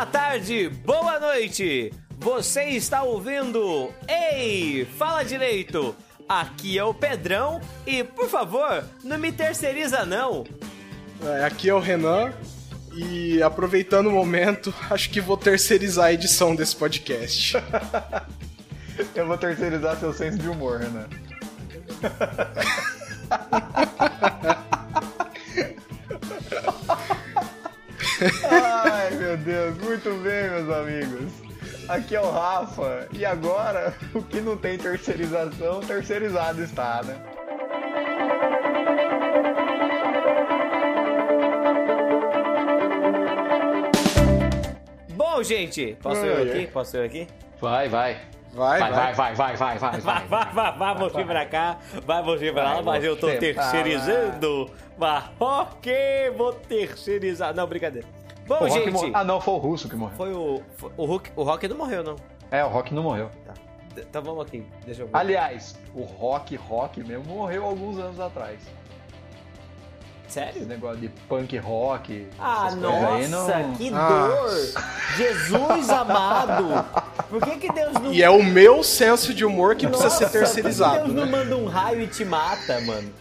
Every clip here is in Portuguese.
boa tarde, boa noite. Você está ouvindo Ei, fala direito. Aqui é o Pedrão e, por favor, não me terceiriza não. É, aqui é o Renan e aproveitando o momento, acho que vou terceirizar a edição desse podcast. Eu vou terceirizar seu senso de humor, Renan. Ai, meu Deus, muito bem, meus amigos. Aqui é o Rafa, e agora o que não tem terceirização, terceirizado está, né? Bom, gente, posso eu aqui? Posso eu aqui? Vai, vai. Vai, Vai, vai. vai, vai, vai, vai, vai. Vai, vai, vai, vai, você pra cá, vai você pra lá, Vai mas eu tô pra terceirizando. Mas ok, vou terceirizar. Não, brincadeira. Bom, Rock gente, Ah, não, foi o Russo que morreu. foi o. o, Hulk, o Rock não morreu, não. É, o Rock não morreu. Tá. Então vamos aqui, deixa eu ver. Aliás, o Rock Rock mesmo morreu alguns anos atrás. Esse Sério? negócio de punk rock. Ah, nossa, não- que Ah. dor! Jesus amado! Por que, que Deus não. E é o meu senso de humor que precisa ser Nossa, terceirizado, Por que Deus né? não manda um raio e te mata, mano?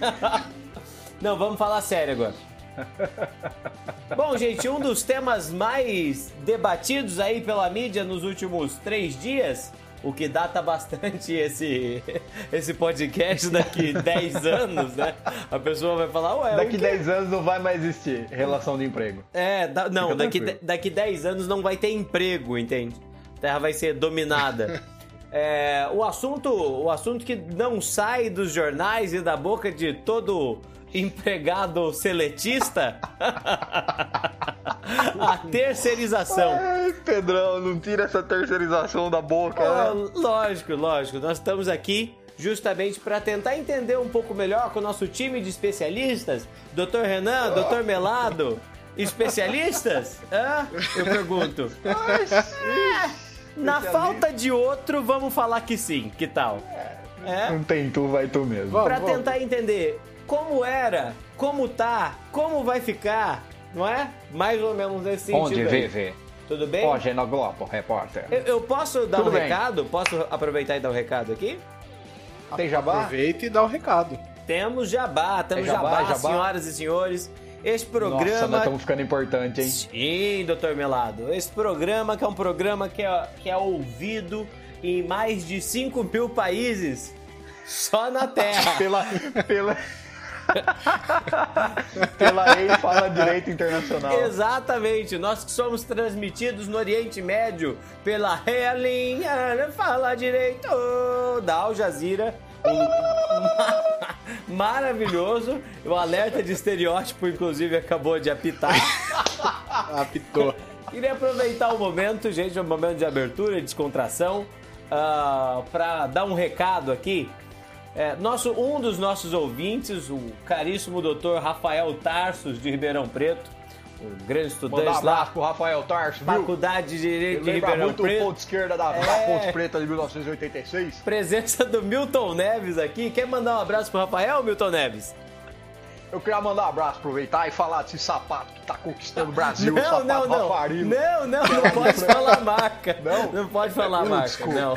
não, vamos falar sério agora. Bom, gente, um dos temas mais debatidos aí pela mídia nos últimos três dias, o que data bastante esse, esse podcast daqui 10 anos, né? A pessoa vai falar, ué, Daqui que- 10 anos não vai mais existir relação de emprego. É, da- não, Fica daqui, tranquilo. daqui 10 anos não vai ter emprego, entende? A Terra vai ser dominada. É, o assunto, o assunto que não sai dos jornais e da boca de todo empregado seletista, a terceirização. Ai, Pedrão, não tira essa terceirização da boca, Ah, né? lógico, lógico. Nós estamos aqui justamente para tentar entender um pouco melhor com o nosso time de especialistas. Dr. Renan, Dr. Melado, especialistas? Hã? Eu pergunto. É, na falta de outro, vamos falar que sim. Que tal? É? Não tem tu, vai tu mesmo. Vamos. tentar entender como era, como tá, como vai ficar, não é? Mais ou menos nesse sentido. Onde aí. vive? Tudo bem? Hoje no Globo, repórter. Eu, eu posso dar Tudo um bem. recado? Posso aproveitar e dar um recado aqui? Tem jabá? Aproveita e dá o recado. Temos jabá, temos jabá, jabá, jabá? senhoras e senhores. Esse Nossa, programa. nós estamos ficando importante, hein? Sim, doutor Melado. Esse programa que é um programa que é, que é ouvido em mais de 5 mil países só na Terra. Pela. Pela. pela Ei Fala Direito Internacional. Exatamente, nós que somos transmitidos no Oriente Médio pela Relinha Fala Direito da Al Jazeera. Um- Maravilhoso. O alerta de estereótipo, inclusive, acabou de apitar. Apitou. Queria aproveitar o momento, gente, um momento de abertura e descontração, ah, para dar um recado aqui. É, nosso, um dos nossos ouvintes, o caríssimo doutor Rafael Tarsos, de Ribeirão Preto, um grande Mandar um estudante lá, pro Rafael Tarso? Faculdade de Direito de Ribeirão muito o Preto. ponto esquerda da, da É. Ponte Preta de 1986? Presença do Milton Neves aqui. Quer mandar um abraço pro Rafael, Milton Neves? Eu queria mandar um abraço, aproveitar e falar desse sapato que tá conquistando o Brasil, o Não, sapato não, não. Rafarilo. Não, não, não pode falar marca. Não? Não pode falar marca, desculpa. não.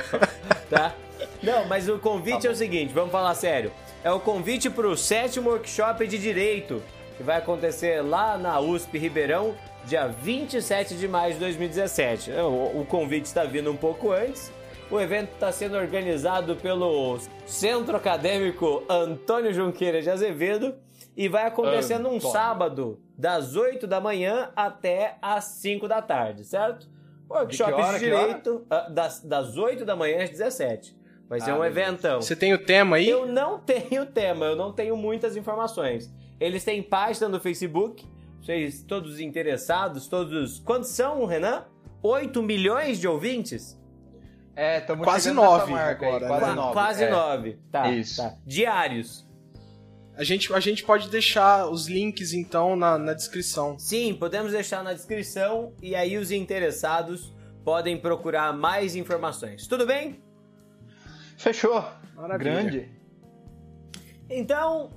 Tá? Não, mas o convite é o seguinte, vamos falar sério. É o convite pro sétimo workshop de Direito, que vai acontecer lá na USP Ribeirão, dia 27 de maio de 2017. É, O, o convite está vindo um pouco antes. O evento está sendo organizado pelo Centro Acadêmico Antônio Junqueira de Azevedo e vai acontecer num sábado, das 8 da manhã até às 5 da tarde, certo? Workshop de, hora, hora? Direito, ah, das, das 8 da manhã às 17. Vai ser Ah, um eventão. Você tem o tema aí? Eu não tenho tema, eu não tenho muitas informações. Eles têm página no Facebook, vocês todos interessados, todos. Quantos são, Renan? 8 milhões de ouvintes? É, estamos Quase chegando nessa nove marca aí, agora, quase né? nove. Quase é. 9. Tá, Isso. tá. Diários. A gente, a gente pode deixar os links, então, na, na descrição. Sim, podemos deixar na descrição e aí os interessados podem procurar mais informações. Tudo bem? Fechou. Maravilha. Grande. Então,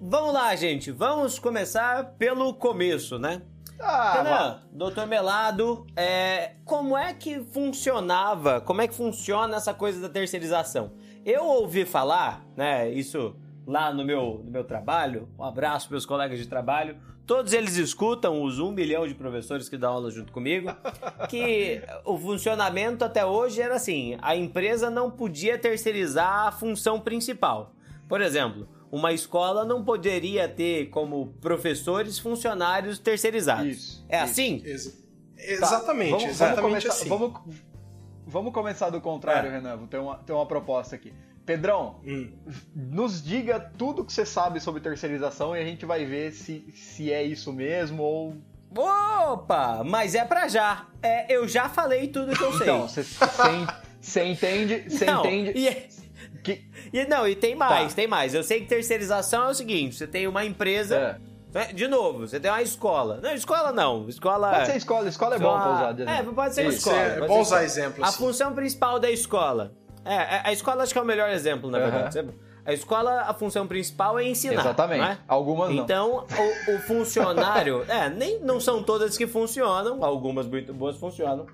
vamos lá, gente. Vamos começar pelo começo, né? Ah, Renan, doutor Melado, é, como é que funcionava, como é que funciona essa coisa da terceirização? Eu ouvi falar, né, isso lá no meu, no meu trabalho, um abraço para meus colegas de trabalho, todos eles escutam, os um milhão de professores que dão aula junto comigo, que o funcionamento até hoje era assim, a empresa não podia terceirizar a função principal. Por exemplo, uma escola não poderia ter como professores funcionários terceirizados. Isso, é isso. assim? Ex- Tá, exatamente, vamos, exatamente vamos começar, assim. Vamos, vamos começar do contrário, É. Renan. Ter uma, ter uma proposta aqui. Pedrão, Hum. nos diga tudo que você sabe sobre terceirização e a gente vai ver se, se é isso mesmo ou. Opa, mas é pra já. É, eu já falei tudo que eu sei. Então, você entende. Você Não, entende. E, é- Que, e não, e tem mais, Tá. tem mais. Eu sei que terceirização é o seguinte: você tem uma empresa. É. né, De novo, você tem uma escola. Não, escola não. Escola. pode ser escola, escola é bom pra usar. de É, exemplo. pode ser Isso. escola. É pode bom ser usar escola. exemplo, A assim. função principal da escola. É, a- a escola acho que é o melhor exemplo, na verdade. A escola, a função principal é ensinar. Exatamente. não é? Algumas não. Então, o, o funcionário. é, nem não são todas que funcionam, algumas muito boas funcionam.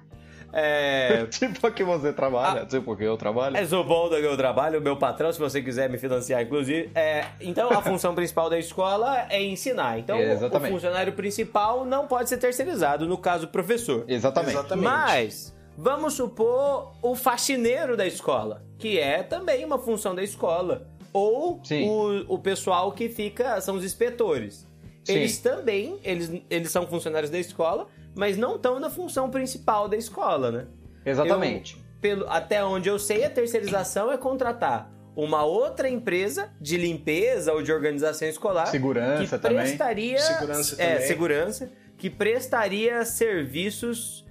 É. Tipo a que você trabalha, tipo que eu trabalho. É sou bom do meu trabalho, o meu patrão, se você quiser me financiar, inclusive. É, então, a função principal da escola é ensinar. Então, o- o Exatamente. funcionário principal não pode ser terceirizado, no caso, o professor. Exatamente. Exatamente. Mas, vamos supor o faxineiro da escola, que é também uma função da escola. Ou o, o pessoal que fica, são os inspetores. Sim. Eles também, eles, eles são funcionários da escola, mas não estão na função principal da escola, né? Exatamente. Eu- pelo, até onde eu sei, a terceirização é contratar uma outra empresa de limpeza ou de organização escolar Segurança que também. prestaria Segurança é, também. segurança que prestaria serviços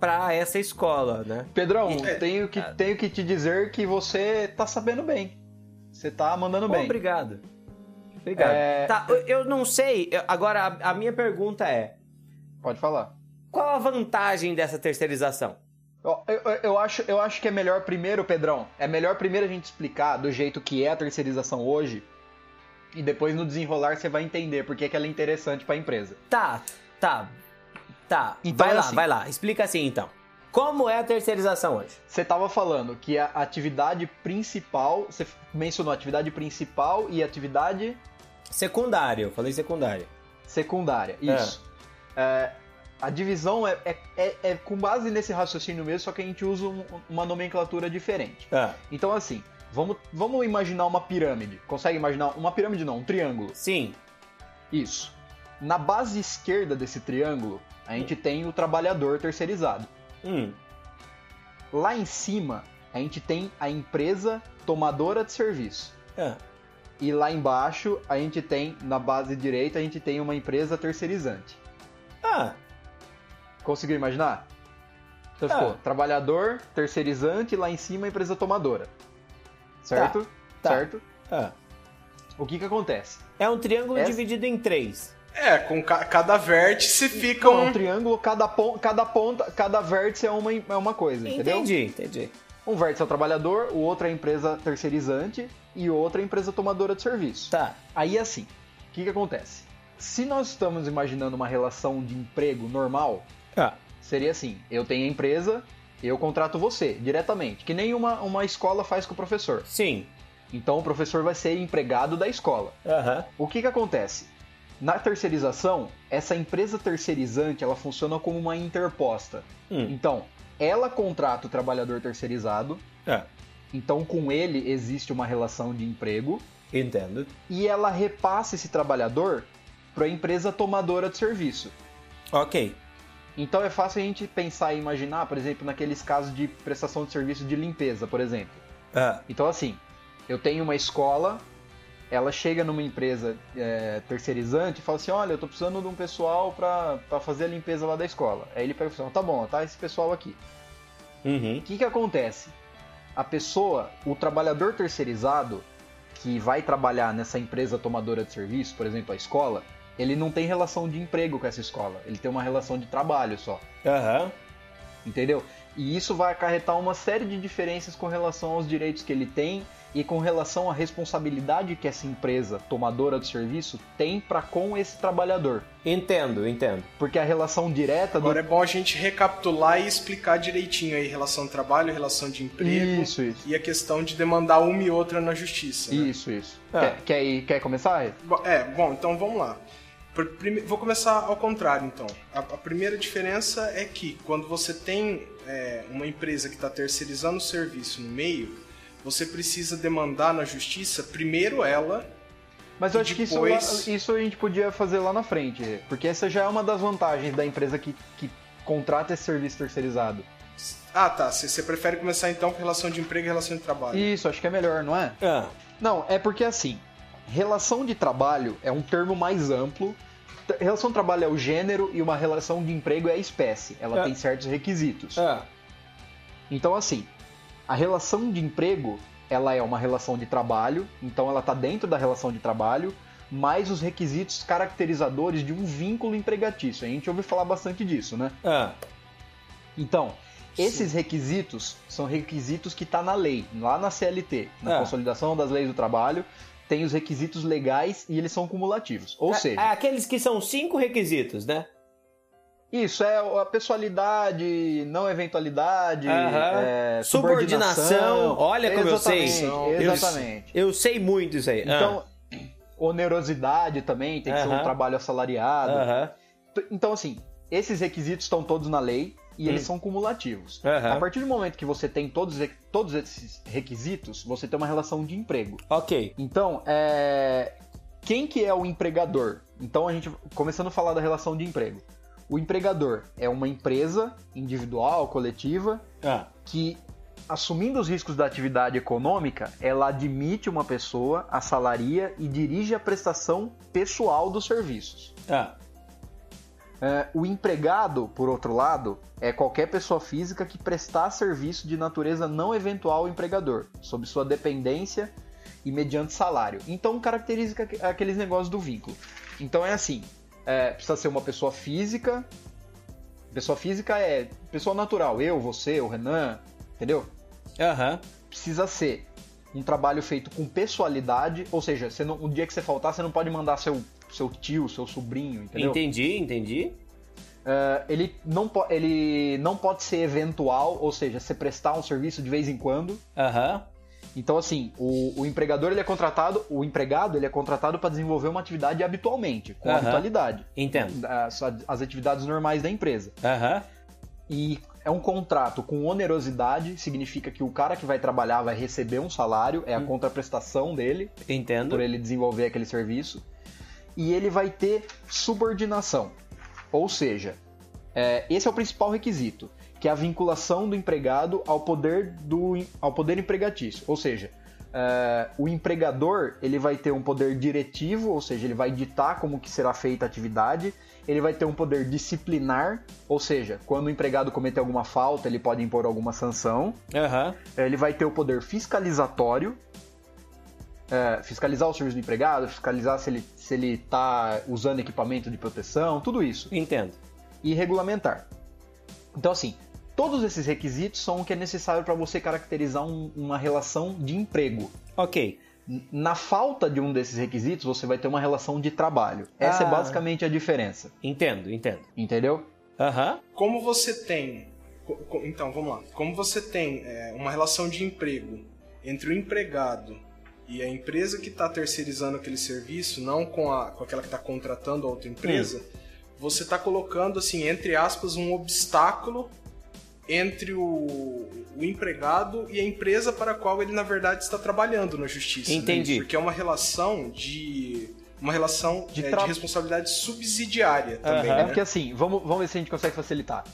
para essa escola, né? Pedrão, É. tenho, que, tenho que te dizer que você tá sabendo bem. Você tá mandando bem. Obrigado. Obrigado. É- Tá, eu- eu não sei. Agora, a, a minha pergunta é: Pode falar. qual a vantagem dessa terceirização? Eu, eu- eu acho, eu acho que é melhor primeiro, Pedrão, é melhor primeiro a gente explicar do jeito que é a terceirização hoje e depois no desenrolar você vai entender por que que ela é interessante pra empresa. Tá, tá, tá. Então vai é lá, assim. vai lá. Explica assim então. Como é a terceirização hoje? Você tava falando que a atividade principal, você mencionou atividade principal e atividade Secundário, eu falei secundário. secundária. É. Isso. É, a divisão é, é, é- é com base nesse raciocínio mesmo, só que a gente usa um- uma nomenclatura diferente. Então, assim, vamos, vamos imaginar uma pirâmide. Consegue imaginar? Uma pirâmide não, um triângulo. sim. Isso. Na base esquerda desse triângulo, a gente tem o trabalhador terceirizado. Hum, Lá em cima, a gente tem a empresa tomadora de serviço. ah, E lá embaixo, a gente tem, na base direita, a gente tem uma empresa terceirizante. ah, Conseguiu imaginar? Então Ah. ficou trabalhador, terceirizante, lá em cima, empresa tomadora. Certo? tá. Certo? ah. O que que acontece? É um triângulo Essa- dividido em três. É, com ca- cada vértice fica É um. um triângulo, cada, pon cada ponta, cada vértice é uma, é uma coisa, entendeu? Entendi, entendi. Um vértice é o trabalhador, o outro é a empresa terceirizante e o outro é a empresa tomadora de serviço. Tá. Aí assim, o que, que acontece? Se nós estamos imaginando uma relação de emprego normal, Ah, seria assim: eu tenho a empresa, eu contrato você diretamente, que nem uma, uma escola faz com o professor. sim. Então o professor vai ser empregado da escola. Aham. O que, que acontece? Na terceirização, essa empresa terceirizante ela funciona como uma interposta. Hum. Então, ela contrata o trabalhador terceirizado, Ah, então com ele existe uma relação de emprego entendo. e ela repassa esse trabalhador para a empresa tomadora de serviço. Ok. Então é fácil a gente pensar e imaginar, por exemplo, naqueles casos de prestação de serviço de limpeza, por exemplo. Ah, Então assim, eu tenho uma escola, ela chega numa empresa é, terceirizante e fala assim, olha, eu tô precisando de um pessoal para fazer a limpeza lá da escola. Aí ele pega e fala, assim, tá bom, tá esse pessoal aqui. uhum. O que, que acontece? A pessoa, o trabalhador terceirizado, que vai trabalhar nessa empresa tomadora de serviço, por exemplo, a escola, ele não tem relação de emprego com essa escola, ele tem uma relação de trabalho só, Aham. entendeu? E isso vai acarretar uma série de diferenças com relação aos direitos que ele tem e com relação à responsabilidade que essa empresa tomadora do serviço tem para com esse trabalhador. Entendo, entendo. Porque a relação direta Agora do... é bom a gente recapitular e explicar direitinho aí relação de trabalho, relação de emprego isso, isso. e a questão de demandar uma e outra na justiça. Né? Isso, isso. É. Quer, quer, quer começar? É, bom, então vamos lá. Vou começar ao contrário, então. A, a primeira diferença é que quando você tem é, uma empresa que está terceirizando o serviço no meio, você precisa demandar na justiça primeiro ela. Mas eu acho depois... que isso, isso a gente podia fazer lá na frente, porque essa já é uma das vantagens da empresa que, que contrata esse serviço terceirizado. Ah, tá. Você prefere começar então com relação de emprego e relação de trabalho? Isso, acho que é melhor, não é? É. Não, é porque assim, relação de trabalho é um termo mais amplo. Relação de trabalho é o gênero e uma relação de emprego é a espécie. Ela é. tem certos requisitos. É. Então, assim, a relação de emprego, ela é uma relação de trabalho, então ela está dentro da relação de trabalho, mais os requisitos caracterizadores de um vínculo empregatício. A gente ouve falar bastante disso, né? É. Então, esses Sim. requisitos são requisitos que está na lei, lá na CLT, na é. Consolidação das Leis do Trabalho, tem os requisitos legais e eles são cumulativos. Ou é, seja. É aqueles que são cinco requisitos, né? Isso, é a pessoalidade, não eventualidade, uhum. é, subordinação. Olha como eu sei. Exatamente. Eu, eu, sei muito isso aí. Então, ah. onerosidade também, tem que uhum. ser um trabalho assalariado. Uhum. Então, assim, esses requisitos estão todos na lei e eles hum. são cumulativos. A partir do momento que você tem todos, todos esses requisitos, você tem uma relação de emprego. Ok. Então, é... quem que é o empregador? Então, a gente, começando a falar da relação de emprego. O empregador é uma empresa individual, coletiva, ah. que, assumindo os riscos da atividade econômica, ela admite uma pessoa, assalaria e dirige a prestação pessoal dos serviços. Ah. É, o empregado, por outro lado, é qualquer pessoa física que prestar serviço de natureza não eventual ao empregador, sob sua dependência e mediante salário. Então caracteriza aqueles negócios do vínculo. Então é assim: é, precisa ser uma pessoa física. Pessoa física é pessoa natural, eu, você, o Renan, entendeu? Uhum. Precisa ser um trabalho feito com pessoalidade, ou seja, não, o dia que você faltar, você não pode mandar seu, seu tio, seu sobrinho, entendeu? Entendi, entendi. Uh, ele, não ele não pode ser eventual, ou seja, você prestar um serviço de vez em quando. Aham. Uhum. Então, assim, o, o, empregador ele é contratado, o empregado ele é contratado para desenvolver uma atividade habitualmente, com uhum. habitualidade. Entendo. As, as, atividades normais da empresa. Aham. Uhum. E é um contrato com onerosidade, significa que o cara que vai trabalhar vai receber um salário, é a hum. contraprestação dele. Entendo. Por ele desenvolver aquele serviço. E ele vai ter subordinação. Ou seja, é, esse é o principal requisito que é a vinculação do empregado ao poder, do, ao poder empregatício. Ou seja, uh, o empregador ele vai ter um poder diretivo, ou seja, ele vai ditar como que será feita a atividade, ele vai ter um poder disciplinar, ou seja, quando o empregado cometer alguma falta, ele pode impor alguma sanção. Uhum. Ele vai ter o poder fiscalizatório, é, fiscalizar o serviço do empregado, fiscalizar se ele está se ele tá usando equipamento de proteção, tudo isso. Entendo. E regulamentar. Então, assim, Todos esses requisitos são o que é necessário para você caracterizar um, uma relação de emprego. Ok. Na falta de um desses requisitos, você vai ter uma relação de trabalho. Essa é ah. é basicamente a diferença. Entendo, entendo. Entendeu? Aham. Uhum. Como você tem. Então, vamos lá. Como você tem é, uma relação de emprego entre o empregado e a empresa que está terceirizando aquele serviço, não com, a, com aquela que está contratando a outra empresa, hum. você está colocando, assim, entre aspas, um obstáculo entre o, o, empregado e a empresa para a qual ele na verdade está trabalhando na justiça. Né? Entendi. Né? Porque é uma relação de uma relação de, é, tra... de responsabilidade subsidiária também. Uhum. Né? É porque assim, vamos, vamos ver se a gente consegue facilitar.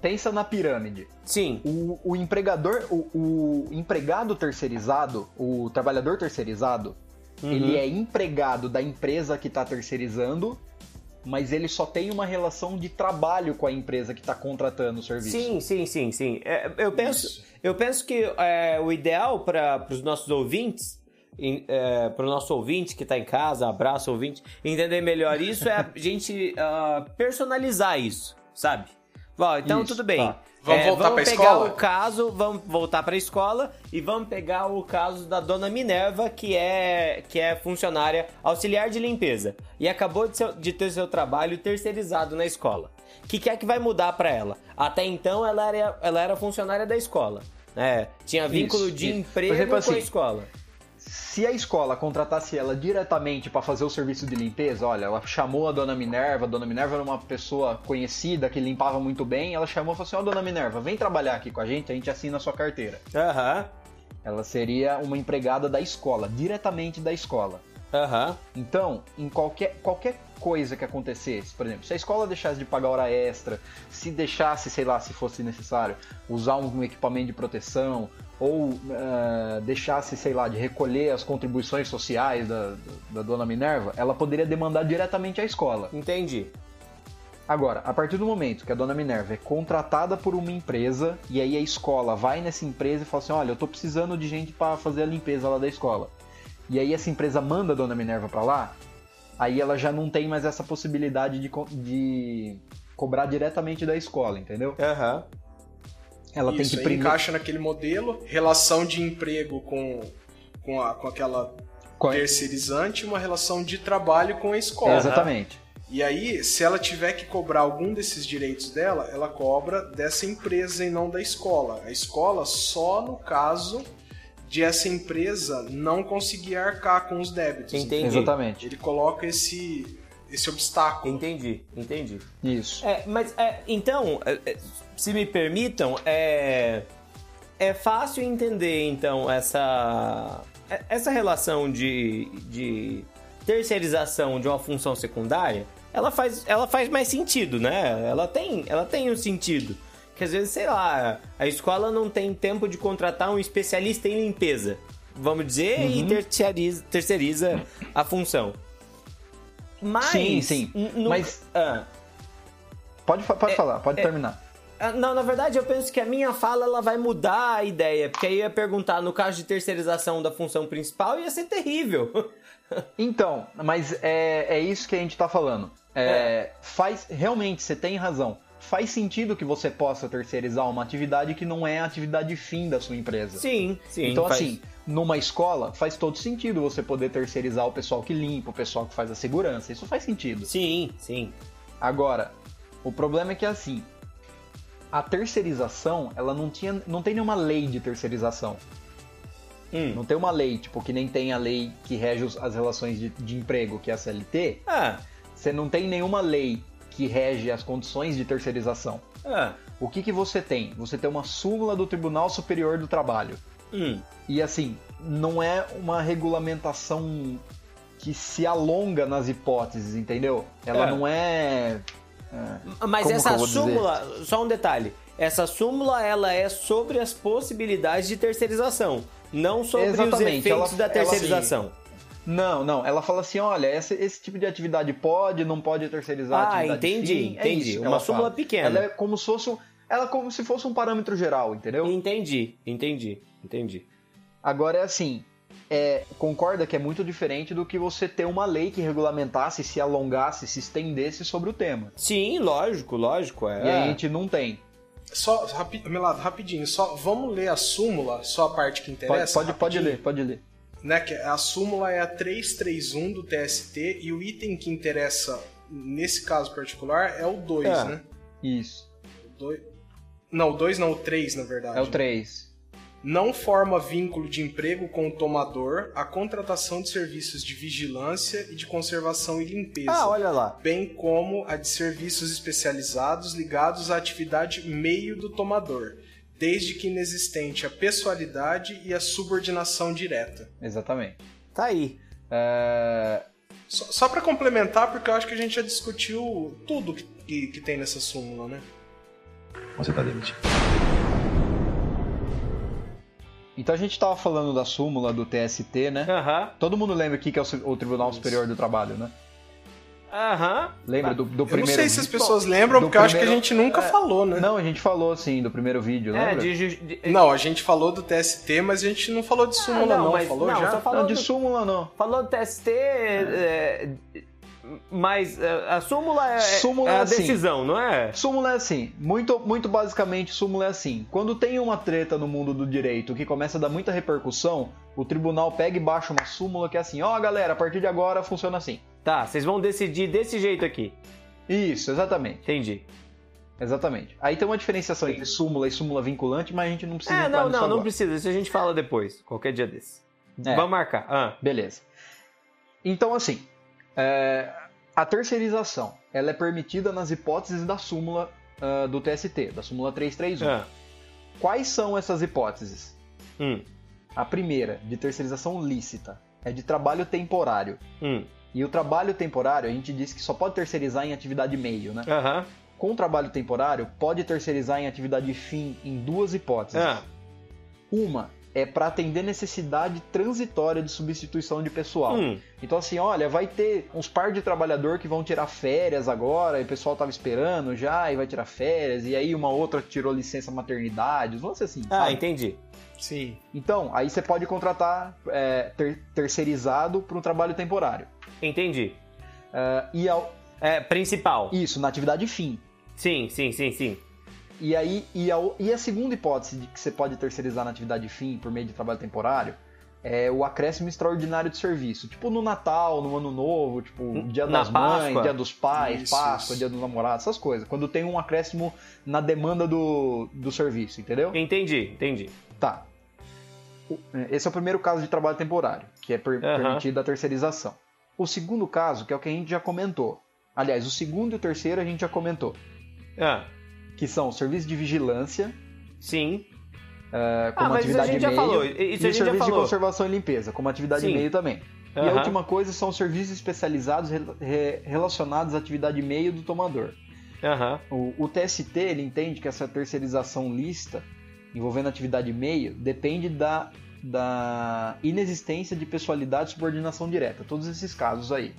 Pensa na pirâmide. Sim. O, o empregador, o, o, empregado terceirizado, o trabalhador terceirizado, uhum. ele é empregado da empresa que está terceirizando mas ele só tem uma relação de trabalho com a empresa que está contratando o serviço. Sim, sim, sim, sim. É, eu, penso, eu penso que é, o ideal para os nossos ouvintes, é, para o nosso ouvinte que está em casa, abraço ouvinte, entender melhor isso é a gente uh, personalizar isso, sabe? Bom, então Isso, tudo bem. tá. Vamos voltar vamos pra pegar escola? o caso, vamos voltar para a escola e vamos pegar o caso da dona Minerva, que é que é funcionária auxiliar de limpeza e acabou de, seu- de ter seu trabalho terceirizado na escola. O que, que é que vai mudar para ela? Até então ela era, ela era funcionária da escola, né? Tinha vínculo Isso, de isso. emprego exemplo, com a assim, escola. Se a escola contratasse ela diretamente para fazer o serviço de limpeza, olha, ela chamou a dona Minerva, a dona Minerva era uma pessoa conhecida que limpava muito bem, ela chamou e falou assim: Ó, dona Minerva, vem trabalhar aqui com a gente, a gente assina a sua carteira. Aham, Ela seria uma empregada da escola, diretamente da escola. aham. Então, em qualquer, qualquer coisa que acontecesse, por exemplo, se a escola deixasse de pagar hora extra, se deixasse, sei lá, se fosse necessário, usar um equipamento de proteção, ou eh, deixasse, sei lá, de recolher as contribuições sociais da, da dona Minerva, ela poderia demandar diretamente à escola. Entendi. Agora, a partir do momento que a dona Minerva é contratada por uma empresa, e aí a escola vai nessa empresa e fala assim: olha, eu tô precisando de gente para fazer a limpeza lá da escola. E aí essa empresa manda a dona Minerva para lá, aí ela já não tem mais essa possibilidade de, co- de cobrar diretamente da escola, entendeu? Aham. Ela Isso, tem que primeiro. encaixa naquele modelo, relação de emprego com, com, a, com aquela Co- terceirizante, uma relação de trabalho com a escola. Exatamente. E aí, se ela tiver que cobrar algum desses direitos dela, ela cobra dessa empresa e não da escola. A escola só no caso de essa empresa não conseguir arcar com os débitos. Entendi. Exatamente. Ele coloca esse, esse obstáculo. Entendi, entendi. Isso. É, mas é, então, é, é, se me permitam, é, é fácil entender então essa é- essa relação de, de terceirização de uma função secundária. Ela faz, ela faz mais sentido, né? Ela tem, ela tem um sentido. Que às vezes, sei lá, a escola não tem tempo de contratar um especialista em limpeza, vamos dizer, e Uhum. terceiriza, terceiriza a função. Mas, Sim, sim. no- Mas- ah, Pode, pode É- falar, pode é- terminar. ah, Não, na verdade eu penso que a minha fala ela vai mudar a ideia, porque aí eu ia perguntar no caso de terceirização da função principal ia ser terrível. Então, mas é, é isso que a gente tá falando. É, Faz, realmente, você tem razão. Faz sentido que você possa terceirizar uma atividade que não é a atividade fim da sua empresa. sim, sim. então, faz- assim, numa escola, faz todo sentido você poder terceirizar o pessoal que limpa, o pessoal que faz a segurança. Isso faz sentido. Sim, sim. Agora, o problema é que assim, a terceirização, ela não tinha, não tem nenhuma lei de terceirização. Hum. Não tem uma lei, tipo, que nem tem a lei que rege as relações de, de emprego, que é a CLT. Ah, Você não tem nenhuma lei que rege as condições de terceirização. ah, O que, que você tem? Você tem uma súmula do Tribunal Superior do Trabalho. Hum. E assim, não é uma regulamentação que se alonga nas hipóteses, entendeu? Ela É. não é. Mas Como que essa vou dizer? súmula, só um detalhe. Essa súmula ela é sobre as possibilidades de terceirização, não sobre os Exatamente, efeitos ela- da ela- terceirização. Não, não. Ela fala assim: olha, esse, esse tipo de atividade pode, não pode terceirizar a Ah, entendi, fim. É entendi. isso que Uma ela súmula fala. pequena. Ela é como se fosse um, ela como se fosse um parâmetro geral, entendeu? Entendi, entendi, entendi. Agora é assim, é, concorda que é muito diferente do que você ter uma lei que regulamentasse, se alongasse, se estendesse sobre o tema. Sim, lógico, lógico. É. E a gente não tem. Só, rapi, Melado, rapidinho, só vamos ler a súmula, só a parte que Pode, interessa. pode, pode rapidinho. ler, pode ler. Né, que a súmula é a 331 do TST e o item que interessa nesse caso particular é o 2, É. né? Isso. O dois- Não, o 2 não, o 3 na verdade. É o 3. Não forma vínculo de emprego com o tomador a contratação de serviços de vigilância e de conservação e limpeza. Ah, olha lá. bem como a de serviços especializados ligados à atividade meio do tomador, desde que inexistente a pessoalidade e a subordinação direta. Exatamente. Tá aí. É, Só, só para complementar, porque eu acho que a gente já discutiu tudo que, que, que tem nessa súmula, né? Você tá demitido. Então a gente tava falando da súmula do TST, né? Aham, Todo mundo lembra aqui que é o, o Tribunal Superior do Trabalho, né? aham. Lembra do, do Eu não primeiro sei se as pessoas lembram, porque eu acho que a primeiro- gente nunca é. falou, né? Não, a gente falou sim do primeiro vídeo, É, lembra? de, de- Não, a gente falou do TST, mas a gente não falou de súmula, não, não. mas- Falou não, já? só falou Não, de súmula não. Falou do TST. é, Mas é, a súmula é, Súmula é é a assim. decisão, não é? Súmula é assim, muito, muito basicamente, súmula é assim. Quando tem uma treta no mundo do direito que começa a dar muita repercussão, o tribunal pega e baixa uma súmula que é assim, ó galera, a partir de agora funciona assim. Tá, vocês vão decidir desse jeito aqui. Isso, exatamente. Entendi. Exatamente. Aí tem uma diferenciação entre súmula e súmula vinculante, mas a gente não precisa É, não, não, não precisa. Isso a gente fala depois, qualquer dia desse. É. Vamos marcar. Ah, Beleza. Então, assim, é, a terceirização ela é permitida nas hipóteses da súmula ah, do TST, da súmula 331. ah, Quais são essas hipóteses? hum, A primeira, de terceirização lícita, é de trabalho temporário. hum, E o trabalho temporário, a gente disse que só pode terceirizar em atividade meio, né? aham, Com o trabalho temporário, pode terceirizar em atividade fim em duas hipóteses. ah, Uma é para atender necessidade transitória de substituição de pessoal. hum, Então, assim, olha, vai ter uns par de trabalhador que vão tirar férias agora, e o pessoal tava esperando já, e vai tirar férias, e aí uma outra tirou licença maternidade, vamos ser assim, ah, sabe? entendi. Sim. Então, aí você pode contratar é, ter- terceirizado para um trabalho temporário. Entendi. É, e ao- É, principal. isso, na atividade fim. Sim, sim, sim, sim. E aí, e a, e a segunda hipótese de que você pode terceirizar na atividade fim por meio de trabalho temporário é o acréscimo extraordinário de serviço. Tipo no Natal, no Ano Novo, tipo Dia Na das Mães, Páscoa. Dia dos Pais, Isso, Páscoa, isso. Dia dos Namorados, essas coisas. Quando tem um acréscimo na demanda do, do serviço, entendeu? Entendi, entendi. Tá. O- Esse é o primeiro caso de trabalho temporário, que é per permitida a terceirização. O segundo caso, que é o que a gente já comentou. Aliás, o segundo e o terceiro a gente já comentou. Ah, Que são o serviço de vigilância, sim. é, como Ah, mas isso a atividade gente já meio, falou, isso e o já serviço de conservação e limpeza, como atividade Sim. meio também. E a última coisa são os serviços especializados re- re- relacionados à atividade meio do tomador. Aham. O, o TST ele entende que essa terceirização lista envolvendo atividade meio depende da, da inexistência de pessoalidade e subordinação direta. Todos esses casos aí,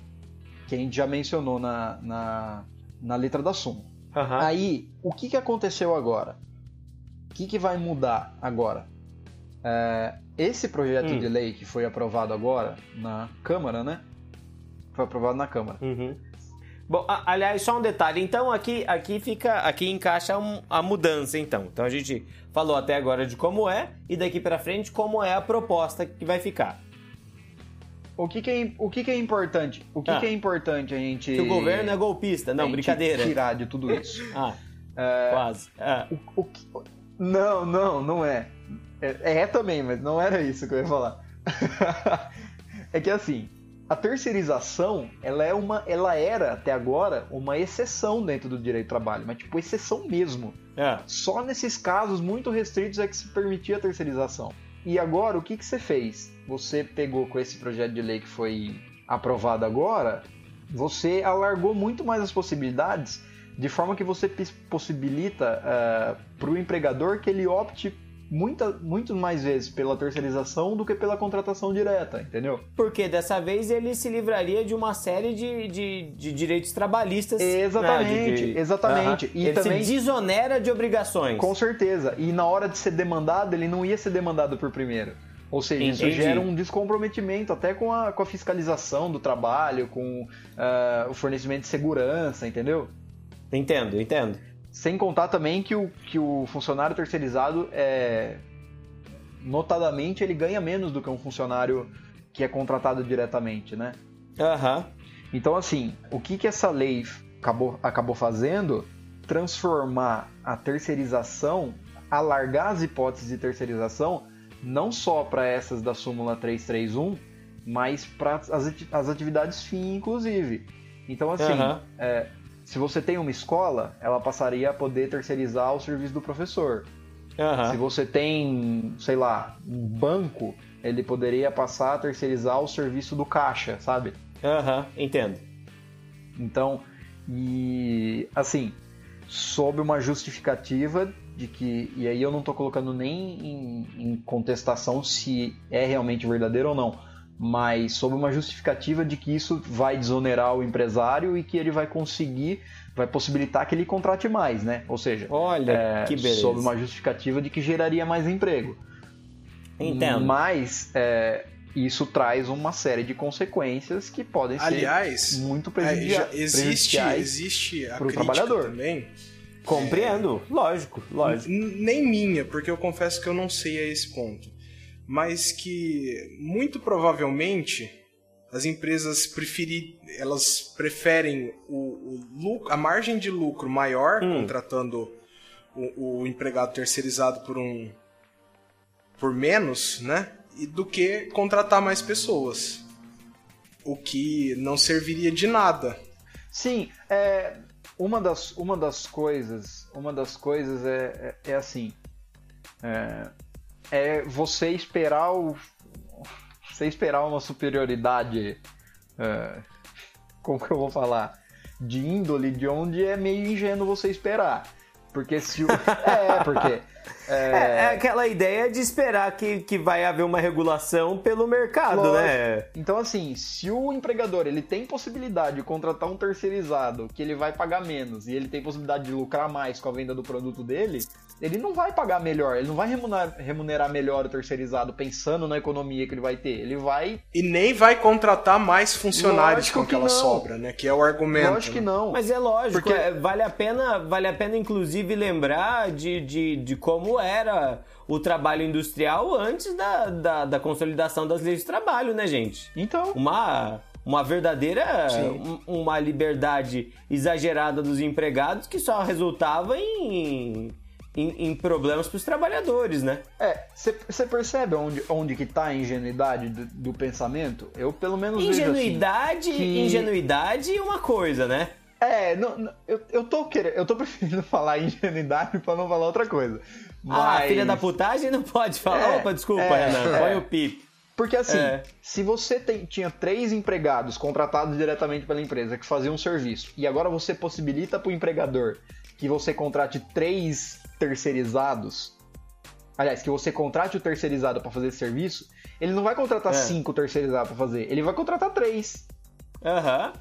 que a gente já mencionou na, na, na letra da súmula. Aham. Aí, o que, que aconteceu agora? O que, que vai mudar agora? É, esse projeto Hum. de lei que foi aprovado agora na Câmara, né? Foi aprovado na Câmara. Uhum. Bom, a- aliás, só um detalhe. Então aqui, aqui fica, aqui encaixa um- a mudança. Então, então a gente falou até agora de como é e daqui pra frente como é a proposta que vai ficar. O que, que, é, o que, que é importante? O que, Ah. que é importante a gente. Que o governo é golpista. a Não, gente brincadeira. Tirar de tudo isso. Ah, quase. Ah, O que- Não, não, não é. é. É também, mas não era isso que eu ia falar. é que assim, a terceirização, ela é uma, ela era até agora uma exceção dentro do direito do trabalho, mas tipo exceção mesmo. ah, Só nesses casos muito restritos é que se permitia a terceirização. E agora, o que, que você fez? Você pegou com esse projeto de lei que foi aprovado agora, você alargou muito mais as possibilidades, de forma que você possibilita para o empregador que ele opte muita, muito mais vezes pela terceirização do que pela contratação direta, entendeu? porque dessa vez ele se livraria de uma série de, de, de direitos trabalhistas. Exatamente, né, de- exatamente. Aham. E ele também- se desonera de obrigações. Com certeza. E na hora de ser demandado, ele não ia ser demandado por primeiro. Ou seja, isso Entendi. gera um descomprometimento até com a, com a fiscalização do trabalho, com ah, o fornecimento de segurança, entendeu? Entendo, entendo. Sem contar também que o, que o funcionário terceirizado é. Notadamente, ele ganha menos do que um funcionário que é contratado diretamente, né? Aham. Então, assim, o que, que essa lei acabou, acabou fazendo? Transformar a terceirização, alargar as hipóteses de terceirização, não só para essas da súmula 331, mas para as, ati- as atividades fim, inclusive. Então, assim, Aham. é, se você tem uma escola, ela passaria a poder terceirizar o serviço do professor. Aham. Se você tem, sei lá, um banco, ele poderia passar a terceirizar o serviço do caixa, sabe? Aham, entendo. Então, e assim, sob uma justificativa de que, e aí eu não estou colocando nem em, em contestação se é realmente verdadeiro ou não, mas sob uma justificativa de que isso vai desonerar o empresário e que ele vai conseguir, vai possibilitar que ele contrate mais, né? Ou seja, Olha, é, que beleza. sob uma justificativa de que geraria mais emprego. Entendo. Mas é, isso traz uma série de consequências que podem Aliás, ser muito é, prejudici existe, prejudiciais existe a pro crítica trabalhador. também. Compreendo, lógico, lógico. N- Nem minha, porque eu confesso que eu não sei a esse ponto. Mas que muito provavelmente as empresas preferir, elas preferem o, o lucro, a margem de lucro maior Hum. contratando o, o empregado terceirizado por um por menos, né? E do que contratar mais pessoas. O que não serviria de nada. Sim, é, uma, das, uma das coisas, uma das coisas é, é, é assim, é, é você esperar o, você esperar uma superioridade, é, como que eu vou falar, de índole, de onde é meio ingênuo você esperar, porque se o, é, porque É, é aquela ideia de esperar que, que vai haver uma regulação pelo mercado, Lógico. né? Então, assim, se o empregador ele tem possibilidade de contratar um terceirizado que ele vai pagar menos e ele tem possibilidade de lucrar mais com a venda do produto dele, ele não vai pagar melhor, ele não vai remunerar, remunerar melhor o terceirizado pensando na economia que ele vai ter. Ele vai. E nem vai contratar mais funcionários Lógico com que aquela sobra, né? Que é o argumento. Lógico que né? não. Mas é lógico, Porque- é, vale a pena, vale a pena inclusive lembrar de, de, de como era o trabalho industrial antes da, da, da consolidação das leis de trabalho, né, gente? Então, Uma, uma verdadeira Sim. um- uma liberdade exagerada dos empregados que só resultava em, em, em problemas para os trabalhadores, né? é, você percebe onde, onde que tá a ingenuidade do, do pensamento? Eu, pelo menos, assim. Ingenuidade, que- ingenuidade é uma coisa, né? É, não, não, eu, eu, tô querendo, eu tô preferindo falar ingenuidade pra não falar outra coisa. Ah, Mas... filha da putagem não pode falar. É, Opa, desculpa, é, Renan. é. Põe o pip. Porque assim, É. se você tem- tinha três empregados contratados diretamente pela empresa que faziam um serviço, e agora você possibilita para o empregador que você contrate três terceirizados, aliás, que você contrate o terceirizado para fazer esse serviço, ele não vai contratar É. cinco terceirizados para fazer, ele vai contratar três. Aham.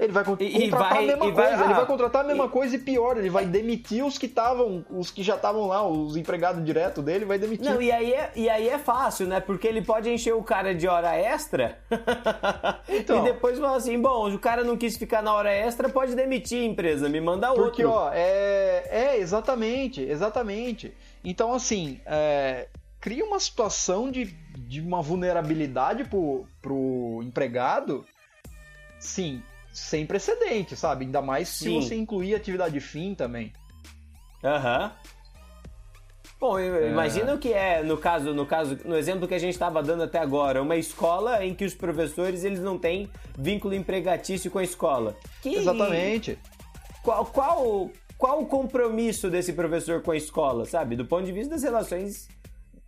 Ele vai con- E- e contratar vai- a mesma vai- coisa, ele ah, vai contratar a mesma e- coisa e pior, ele vai demitir os que estavam, os que já estavam lá, os empregados direto dele, vai demitir. Não, e aí, é, e aí é fácil, né? Porque ele pode encher o cara de hora extra Então. e depois falar assim: bom, o cara não quis ficar na hora extra, pode demitir a empresa, me manda outro. Porque, ó, é, é exatamente, exatamente. Então, assim, é, cria uma situação de, de uma vulnerabilidade pro, pro empregado, sim, sem precedente, sabe? Ainda mais se Sim. você incluir atividade fim também. Aham. Bom, eu imagino que é, no caso, no caso, no exemplo que a gente estava dando até agora, uma escola em que os professores eles não têm vínculo empregatício com a escola. Que- Exatamente. Qual, qual, qual o compromisso desse professor com a escola, sabe? Do ponto de vista das relações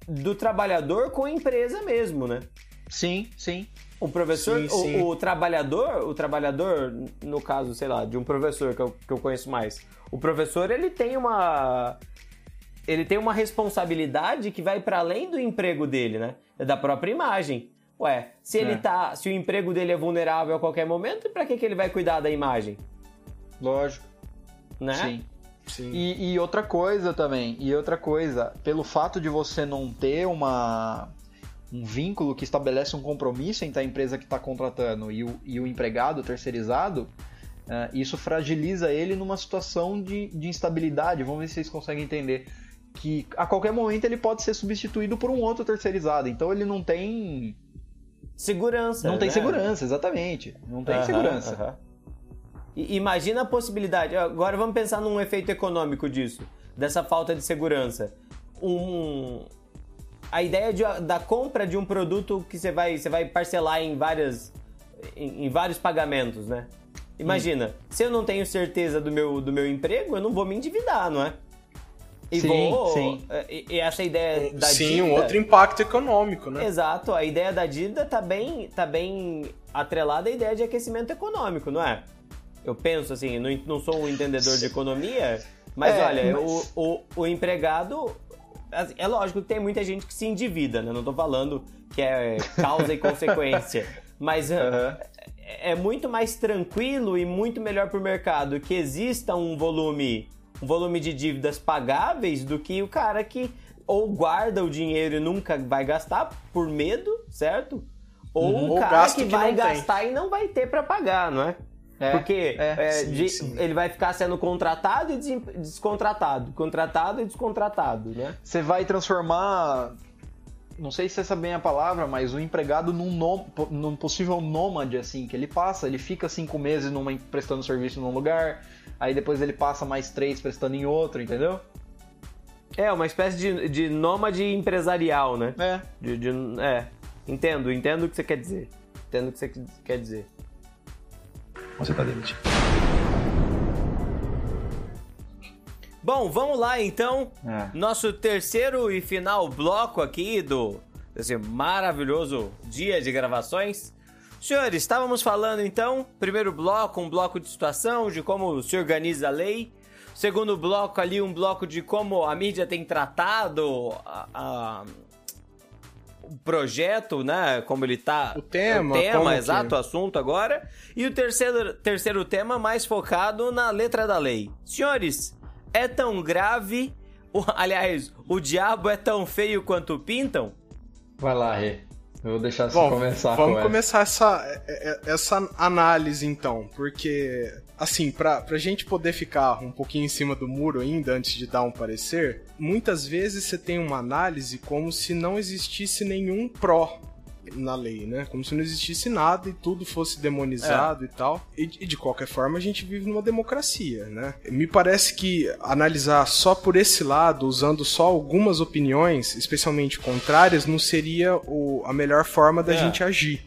do trabalhador com a empresa mesmo, né? Sim, sim. O professor, Sim, o- sim. O, trabalhador, o trabalhador, no caso, sei lá, de um professor que eu, que eu conheço mais, o professor ele tem uma ele tem uma responsabilidade que vai para além do emprego dele, né? É da própria imagem. Ué, se ele É. tá, se o emprego dele é vulnerável a qualquer momento, para que que ele vai cuidar da imagem, Lógico. né? Sim. Sim. E, e outra coisa também, e outra coisa, pelo fato de você não ter uma um vínculo que estabelece um compromisso entre a empresa que está contratando e o, e o empregado terceirizado, eh, isso fragiliza ele numa situação de, de instabilidade. Vamos ver se vocês conseguem entender. Que a qualquer momento ele pode ser substituído por um outro terceirizado. Então ele não tem. Segurança. Não tem né? segurança, exatamente. Não tem Aham, segurança. I- Imagina a possibilidade. Agora vamos pensar num efeito econômico disso, dessa falta de segurança. Um, a ideia de- da compra de um produto que você vai, você vai parcelar em várias, em, em vários pagamentos, né? Imagina, Hum. se eu não tenho certeza do meu, do meu emprego, eu não vou me endividar, não é? E Sim, vou. sim. E, e essa ideia da Sim, dívida, um outro impacto econômico, né? Exato, a ideia da dívida tá bem, tá bem atrelada à ideia de aquecimento econômico, não é? Eu penso assim, não, não sou um entendedor de economia, mas É, olha, mas- O, o, o empregado. Assim, É lógico que tem muita gente que se endivida, né? Não tô falando que é causa e consequência. Mas é- Aham. é muito mais tranquilo e muito melhor para o mercado que exista um volume, um volume de dívidas pagáveis do que o cara que ou guarda o dinheiro e nunca vai gastar por medo, certo? ou Uhum. o Ou cara gasto que vai não tem. gastar e não vai ter para pagar, não é? É, Porque é, é, sim, de- sim. ele vai ficar sendo contratado e descontratado, contratado e descontratado, né? Você vai transformar. Não sei se essa é bem a palavra, mas o empregado num, nó- num possível nômade, assim, que ele passa, ele fica cinco meses numa, prestando serviço num lugar, aí depois ele passa mais três prestando em outro, entendeu? É, uma espécie de, de nômade empresarial, né? É. De, de- é, entendo, entendo o que você quer dizer. Entendo o que você quer dizer. Você está demitido. Bom, vamos lá então. É. Nosso terceiro e final bloco aqui do desse maravilhoso dia de gravações. Senhores, estávamos falando então, primeiro bloco, um bloco de situação, de como se organiza a lei. Segundo bloco ali, um bloco de como a mídia tem tratado a- projeto, né? Como ele tá. O tema, O tema, que- exato, o assunto agora. E o terceiro, terceiro tema mais focado na letra da lei. Senhores, é tão grave. o- aliás, o diabo é tão feio quanto pintam? Vai lá, Rê. Eu vou deixar você Bom, começar vamos com começar essa, é- é- essa análise então, porque assim, pra, pra gente poder ficar um pouquinho em cima do muro ainda antes de dar um parecer, muitas vezes você tem uma análise como se não existisse nenhum pró na lei, né? Como se não existisse nada e tudo fosse demonizado e tal. E, e de qualquer forma a gente vive numa democracia, né? Me parece que analisar só por esse lado, usando só algumas opiniões, especialmente contrárias, não seria o- a melhor forma da É. gente agir.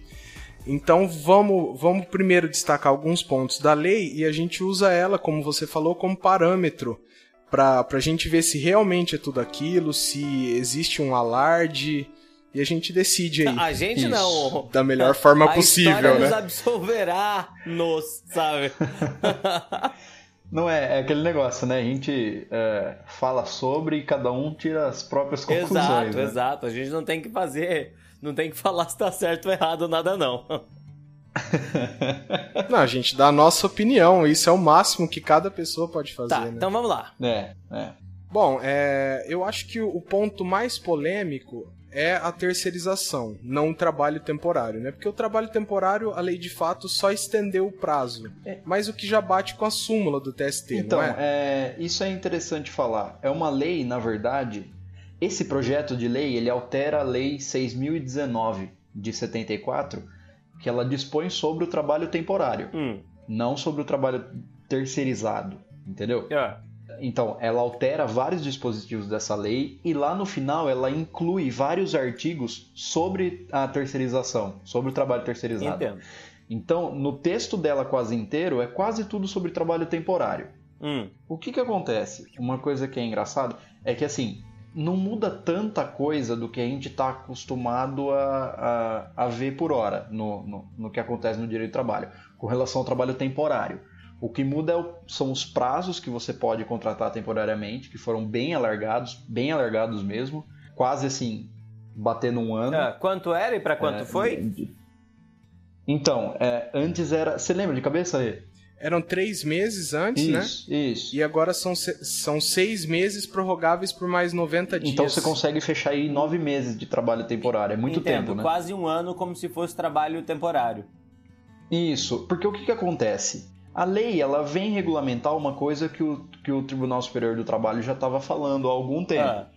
Então vamos, vamos primeiro destacar alguns pontos da lei e a gente usa ela, como você falou, como parâmetro para a gente ver se realmente é tudo aquilo, se existe um alarde e a gente decide aí A gente Isso. não. da melhor forma a possível, né? nos absolverá nos, sabe? Não é, é aquele negócio, né? A gente é, fala sobre e cada um tira as próprias conclusões. exato, né? exato. A gente não tem que fazer. Não tem que falar se tá certo ou errado nada, não. Não, a gente dá a nossa opinião, isso é o máximo que cada pessoa pode fazer, Tá, né? então vamos lá. É, é. Bom, é, eu acho que o ponto mais polêmico é a terceirização, não o trabalho temporário, né? Porque o trabalho temporário, a lei de fato só estendeu o prazo, mas o que já bate com a súmula do TST, Então, não é? é, isso é interessante falar. É uma lei, na verdade, esse projeto de lei, ele altera a lei 6019 de 74, que ela dispõe sobre o trabalho temporário, Hum. não sobre o trabalho terceirizado, entendeu? é. Então, ela altera vários dispositivos dessa lei e lá no final ela inclui vários artigos sobre a terceirização, sobre o trabalho terceirizado. Entendo. Então, no texto dela quase inteiro, é quase tudo sobre trabalho temporário. Hum. O que que acontece? Uma coisa que é engraçado é que assim, não muda tanta coisa do que a gente está acostumado a, a, a ver por hora no, no, no que acontece no direito do trabalho, com relação ao trabalho temporário. O que muda é o- são os prazos que você pode contratar temporariamente, que foram bem alargados, bem alargados mesmo, quase assim, batendo um ano. Ah, quanto era e pra quanto É, foi? Então, é, antes era. Você lembra de cabeça aí? Eram três meses antes, né? Isso, isso. E agora são, são seis meses prorrogáveis por mais 90 dias. Então você consegue fechar aí nove meses de trabalho temporário. É muito Entendo, tempo, né? quase um ano como se fosse trabalho temporário. Isso, porque o que, que acontece? A lei ela vem regulamentar uma coisa que o, que o Tribunal Superior do Trabalho já estava falando há algum tempo. Ah,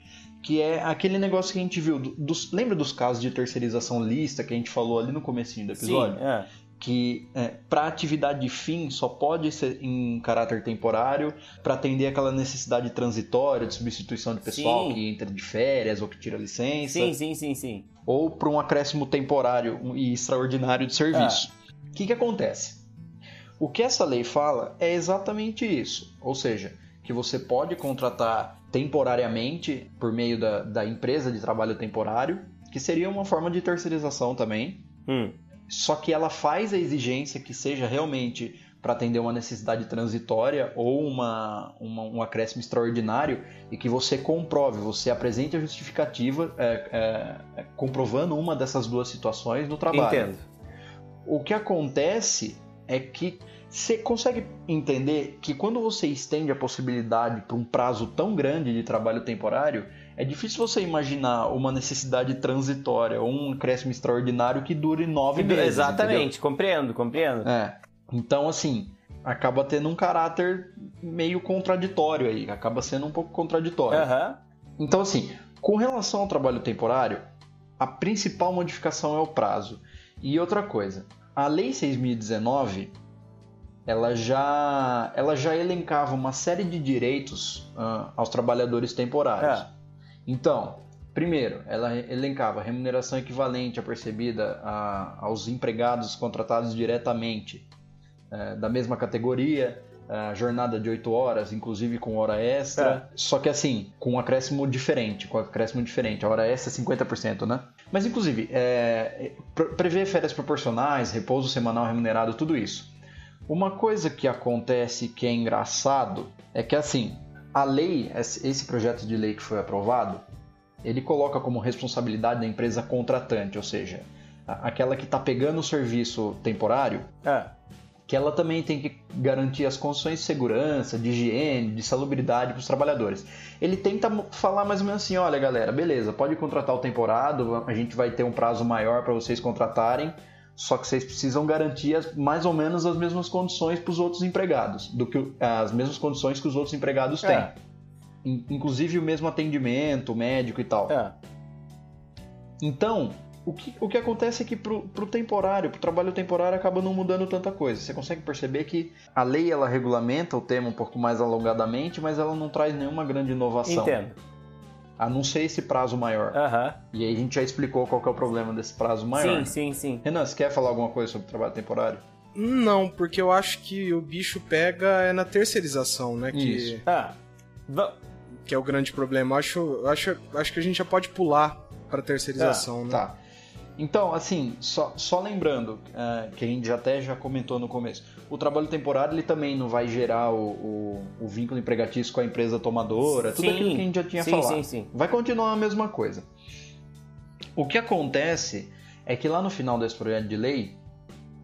Que é aquele negócio que a gente viu. do- Dos, lembra dos casos de terceirização lista que a gente falou ali no comecinho do sim, episódio? é. Que é, para atividade de fim só pode ser em caráter temporário para atender aquela necessidade transitória de substituição de pessoal Sim. que entra de férias ou que tira licença Sim, sim, sim, sim. ou para um acréscimo temporário e extraordinário de serviço. O que, que acontece? O que essa lei fala é exatamente isso, ou seja, que você pode contratar temporariamente por meio da, da empresa de trabalho temporário, que seria uma forma de terceirização também, Hum. Só que ela faz a exigência que seja realmente para atender uma necessidade transitória ou uma, uma- um acréscimo extraordinário e que você comprove, você apresente a justificativa é, é, é, comprovando uma dessas duas situações no trabalho. Entendo. O que acontece é que você consegue entender que quando você estende a possibilidade para um prazo tão grande de trabalho temporário, é difícil você imaginar uma necessidade transitória ou um acréscimo extraordinário que dure nove meses. Exatamente, entendeu? compreendo, compreendo. É. Então, assim, acaba tendo um caráter meio contraditório aí, acaba sendo um pouco contraditório. Aham. Então, assim, com relação ao trabalho temporário, a principal modificação é o prazo. E outra coisa, a Lei 6.019, ela já, ela já elencava uma série de direitos ah, aos trabalhadores temporários. É. Então, primeiro, ela elencava remuneração equivalente a percebida a- aos empregados contratados diretamente eh, da mesma categoria, a jornada de 8 horas, inclusive com hora extra. Só que assim, com um acréscimo diferente, com um acréscimo diferente. A hora extra é 50%, né? Mas inclusive, é, pre- prevê férias proporcionais, repouso semanal remunerado, tudo isso. Uma coisa que acontece que é engraçado é que assim, a lei, esse projeto de lei que foi aprovado, ele coloca como responsabilidade da empresa contratante, ou seja, aquela que está pegando o serviço temporário, É. que ela também tem que garantir as condições de segurança, de higiene, de salubridade para os trabalhadores. Ele tenta falar mais ou menos assim, olha galera, beleza, pode contratar o temporado, a gente vai ter um prazo maior para vocês contratarem, só que vocês precisam garantir as- mais ou menos as mesmas condições para os outros empregados, do que o- as mesmas condições que os outros empregados têm. É. In- Inclusive o mesmo atendimento médico e tal. É. Então, o que, o que acontece é que pro, pro temporário, pro trabalho temporário, acaba não mudando tanta coisa. Você consegue perceber que a lei ela regulamenta o tema um pouco mais alongadamente, mas ela não traz nenhuma grande inovação. Entendo. A não ser esse prazo maior. Aham. E aí a gente já explicou qual que é o problema desse prazo maior. Sim, sim, sim. Renan, você quer falar alguma coisa sobre trabalho temporário? Não, porque eu acho que o bicho pega é na terceirização, né? Que, Isso. Ah. que é o grande problema. Acho, acho, acho que a gente já pode pular pra terceirização, né? Tá. Então, assim, só, só lembrando, eh, que a gente já até já comentou no começo, o trabalho temporário ele também não vai gerar o, o, o vínculo empregatício com a empresa tomadora, tudo Sim. aquilo que a gente já tinha sim, falado. sim, sim. Vai continuar a mesma coisa. O que acontece é que lá no final desse projeto de lei,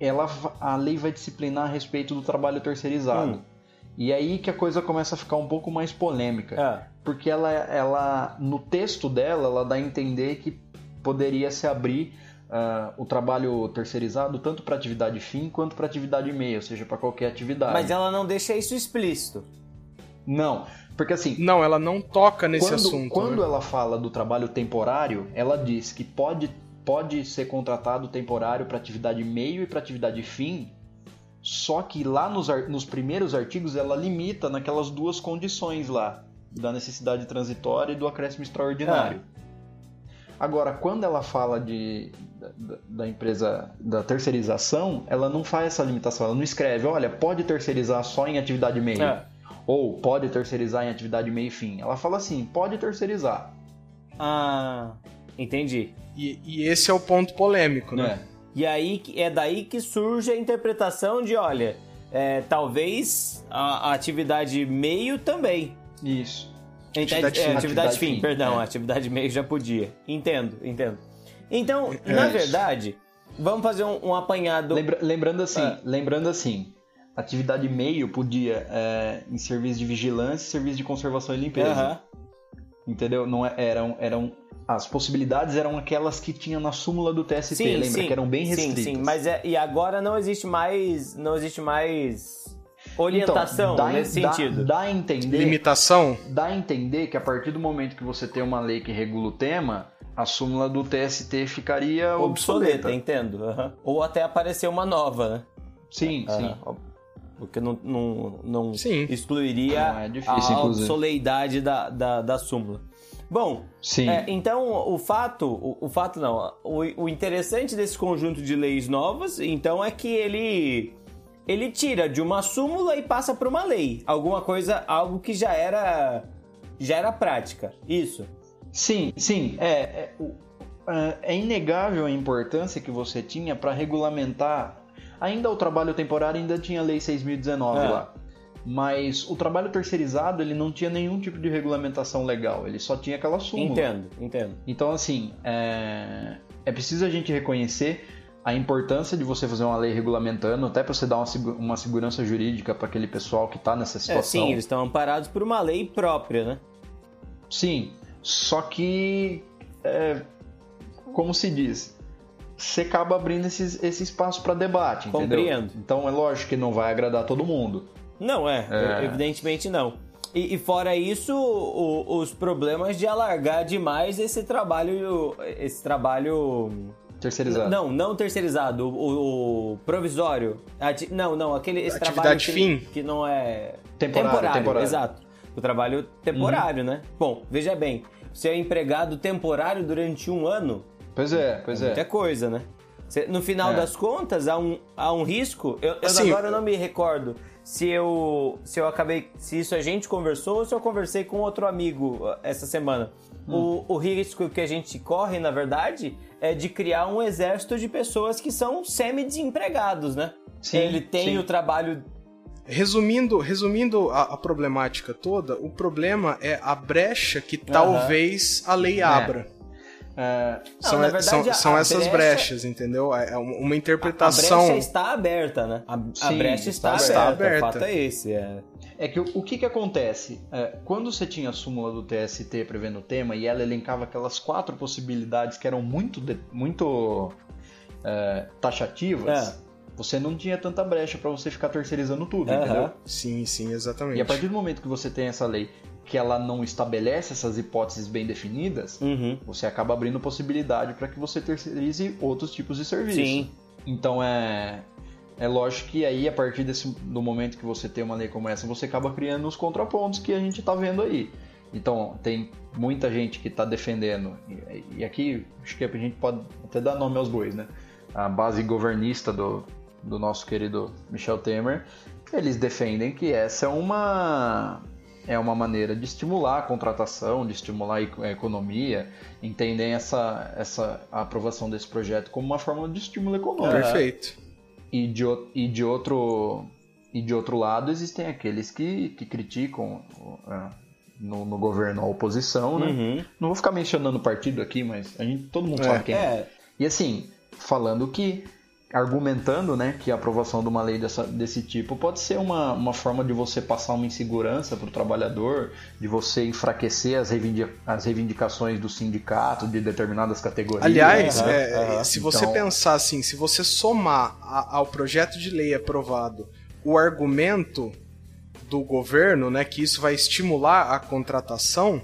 ela, a lei vai disciplinar a respeito do trabalho terceirizado. Hum. E aí que a coisa começa a ficar um pouco mais polêmica Ah. porque ela, ela no texto dela ela dá a entender que poderia se abrir ah, o trabalho terceirizado tanto para atividade fim quanto para atividade meia, ou seja, para qualquer atividade. Mas ela não deixa isso explícito. Não, porque assim, Não, ela não toca nesse quando, assunto. quando né? ela fala do trabalho temporário, ela diz que pode, pode ser contratado temporário para atividade meio e para atividade fim, só que lá nos, nos primeiros artigos ela limita naquelas duas condições lá, da necessidade transitória e do acréscimo extraordinário. Agora, quando ela fala de, da, da empresa da terceirização, ela não faz essa limitação, ela não escreve, olha, pode terceirizar só em atividade meio. É. Ou pode terceirizar em atividade meio e fim. Ela fala assim, pode terceirizar. Ah. Entendi. E, e esse é o ponto polêmico, né? Né? E aí é daí que surge a interpretação de, olha, é, talvez a, a atividade meio também. Isso. Atividade, Atividade é, fim. atividade fim, fim, perdão, é. atividade meio já podia. Entendo, entendo. Então, É na isso. verdade, vamos fazer um, um apanhado. Lembra- lembrando assim, É. lembrando assim, atividade meio podia é, em serviço de vigilância, serviço de conservação e limpeza. Entendeu? Não é- eram eram as possibilidades eram aquelas que tinha na súmula do TST, Sim, lembra sim, que eram bem restritas. Sim, sim, mas é, e agora não existe mais, não existe mais orientação Então, dá, nesse dá- sentido. Dá a entender Limitação? dá a entender que a partir do momento que você tem uma lei que regula o tema, a súmula do TST ficaria obsoleta, obsoleta. entendo. aham. Ou até aparecer uma nova, né? Sim, sim. Ah, porque não, não, não Sim. excluiria Não, é a difícil, inclusive. obsoleidade da, da, da súmula. Bom, Sim. é, então o fato, o, o fato não, o, o interessante desse conjunto de leis novas, então é que ele ele tira de uma súmula e passa para uma lei, alguma coisa, algo que já era já era prática. Isso. Sim, sim. É, é, é- é inegável a importância que você tinha para regulamentar. Ainda o trabalho temporário ainda tinha a Lei 6.019 É. lá. Mas o trabalho terceirizado ele não tinha nenhum tipo de regulamentação legal. Ele só tinha aquela súmula. Entendo, entendo. Então, assim, é, é preciso a gente reconhecer a importância de você fazer uma lei regulamentando, até para você dar uma, uma segurança jurídica para aquele pessoal que está nessa É, situação. sim, eles estão amparados por uma lei própria, né? Sim, Só que, é, como se diz, você acaba abrindo esses, esse espaço para debate, entendeu? Compreendo. Então é lógico que não vai agradar todo mundo. Não, é, É. evidentemente não. E, e fora isso, o- os problemas de alargar demais esse trabalho. Esse trabalho. Terceirizado. Não, não terceirizado, o, o provisório. Ati- Não, não, aquele esse Atividade trabalho que, fim. que não é. Temporário, temporário. Exato. O trabalho temporário, né? Bom, veja bem, você é empregado temporário durante um ano, Pois é, pois muita é. coisa, né? Cê- no final É. das contas, há um, há um risco. Eu, eu Assim, agora não me recordo se eu, se eu acabei. Se isso a gente conversou ou se eu conversei com outro amigo uh, essa semana. Hum. O, o risco que a gente corre, na verdade, é de criar um exército de pessoas que são semi-desempregados, né? Sim, Ele tem sim. o trabalho. Resumindo, resumindo a, a problemática toda, o problema é a brecha que talvez a lei abra. É, Não, são e- verdade, são, a- são a essas brecha- brechas, entendeu? É é uma uma A interpretação. brecha está aberta, né? A, a Sim, brecha está, está aberta. aberta. O fato é esse. É. É que o, que que acontece? É, quando você tinha a súmula do TST prevendo o tema e ela elencava aquelas quatro possibilidades que eram muito, de- muito é, taxativas, É. você não tinha tanta brecha para você ficar terceirizando tudo, Aham. entendeu? Sim, sim, exatamente. E a partir do momento que você tem essa lei que ela não estabelece essas hipóteses bem definidas, Uhum. você acaba abrindo possibilidade para que você terceirize outros tipos de serviço. Sim. Então é é lógico que aí a partir desse do momento que você tem uma lei como essa, você acaba criando os contrapontos que a gente está vendo aí. Então tem muita gente que está defendendo e, e aqui acho que a gente pode até dar nome aos bois, né? A base governista do, do nosso querido Michel Temer, eles defendem que essa é uma é uma maneira de estimular a contratação, de estimular a eco- a economia, entendem essa, essa aprovação desse projeto como uma forma de estímulo econômico. Perfeito. E de, e de outro e de outro lado existem aqueles que, que criticam é, no, no governo a oposição, né? Uhum. Não vou ficar mencionando partido aqui, mas a gente, todo mundo É. sabe quem é. É, E assim, falando que, argumentando né, que a aprovação de uma lei dessa, desse tipo pode ser uma, uma forma de você passar uma insegurança para o trabalhador, de você enfraquecer as, reivindi as reivindicações do sindicato de determinadas categorias. Aliás, Aham, é, aham. se você Então- pensar assim, se você somar a- ao projeto de lei aprovado o argumento do governo, né, que isso vai estimular a contratação,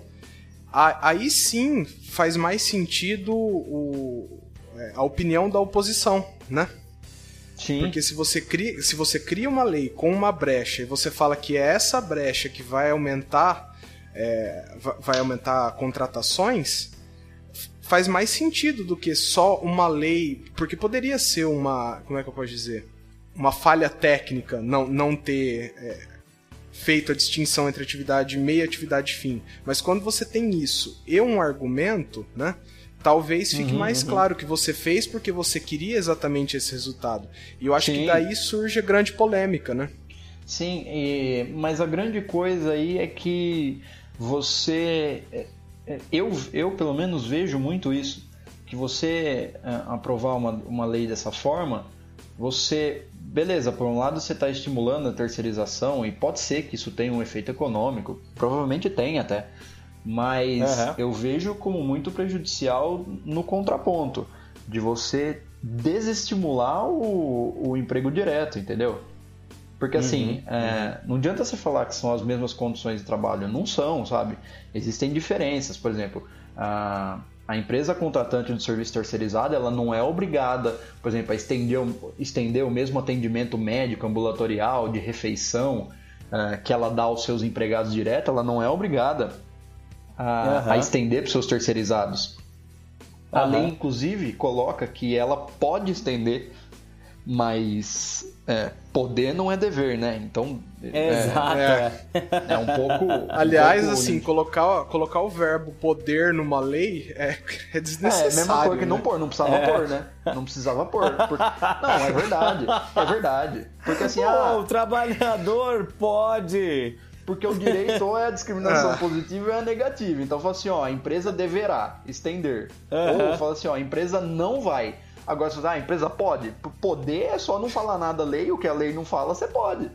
a- aí sim faz mais sentido o- é, a opinião da oposição, né? Sim, Porque se você cria, se você cria uma lei com uma brecha e você fala que é essa brecha que vai aumentar, é, va- vai aumentar contratações, faz mais sentido do que só uma lei, porque poderia ser uma, como é que eu posso dizer, uma falha técnica não, não ter é, feito a distinção entre atividade meia e atividade fim. Mas quando você tem isso e um argumento, né? Talvez fique mais claro que você fez porque você queria exatamente esse resultado. E eu acho Sim. que daí surge a grande polêmica, né? Sim, e- mas a grande coisa aí é que você. é, é, Eu, eu pelo menos vejo muito isso. Que você é, aprovar uma, uma lei dessa forma, você. Beleza, por um lado você está estimulando a terceirização, e pode ser que isso tenha um efeito econômico, provavelmente tem até. Mas Aham. eu vejo como muito prejudicial no contraponto, de você desestimular o, o emprego direto, entendeu? Porque assim, é, não adianta você falar que são as mesmas condições de trabalho. Não são, sabe? Existem diferenças. Por exemplo, a, a empresa contratante do serviço terceirizado, ela não é obrigada, por exemplo, a estender, o- estender o mesmo atendimento médico, ambulatorial, de refeição, é, que ela dá aos seus empregados direto, ela não é obrigada a, Aham. a estender para os seus terceirizados. A lei, inclusive, coloca que ela pode estender, mas é, poder não é dever, né? Então é, exato. é. é. é um pouco. um Aliás, pouco- assim, colocar, colocar o verbo poder numa lei é, é É, a desnecessário. mesma coisa que né? não pôr, não precisava É. pôr, né? Não precisava pôr. Por- Não, é verdade. É verdade. Porque assim, Pô, ah, o trabalhador pode. Porque o direito ou é a discriminação Ah. positiva ou é a negativa. Então fala assim, ó, a empresa deverá estender. Aham. Ou fala assim, ó, a empresa não vai. Agora, você fala, ah, a empresa pode. Poder é só não falar nada da lei, o que a lei não fala, você pode.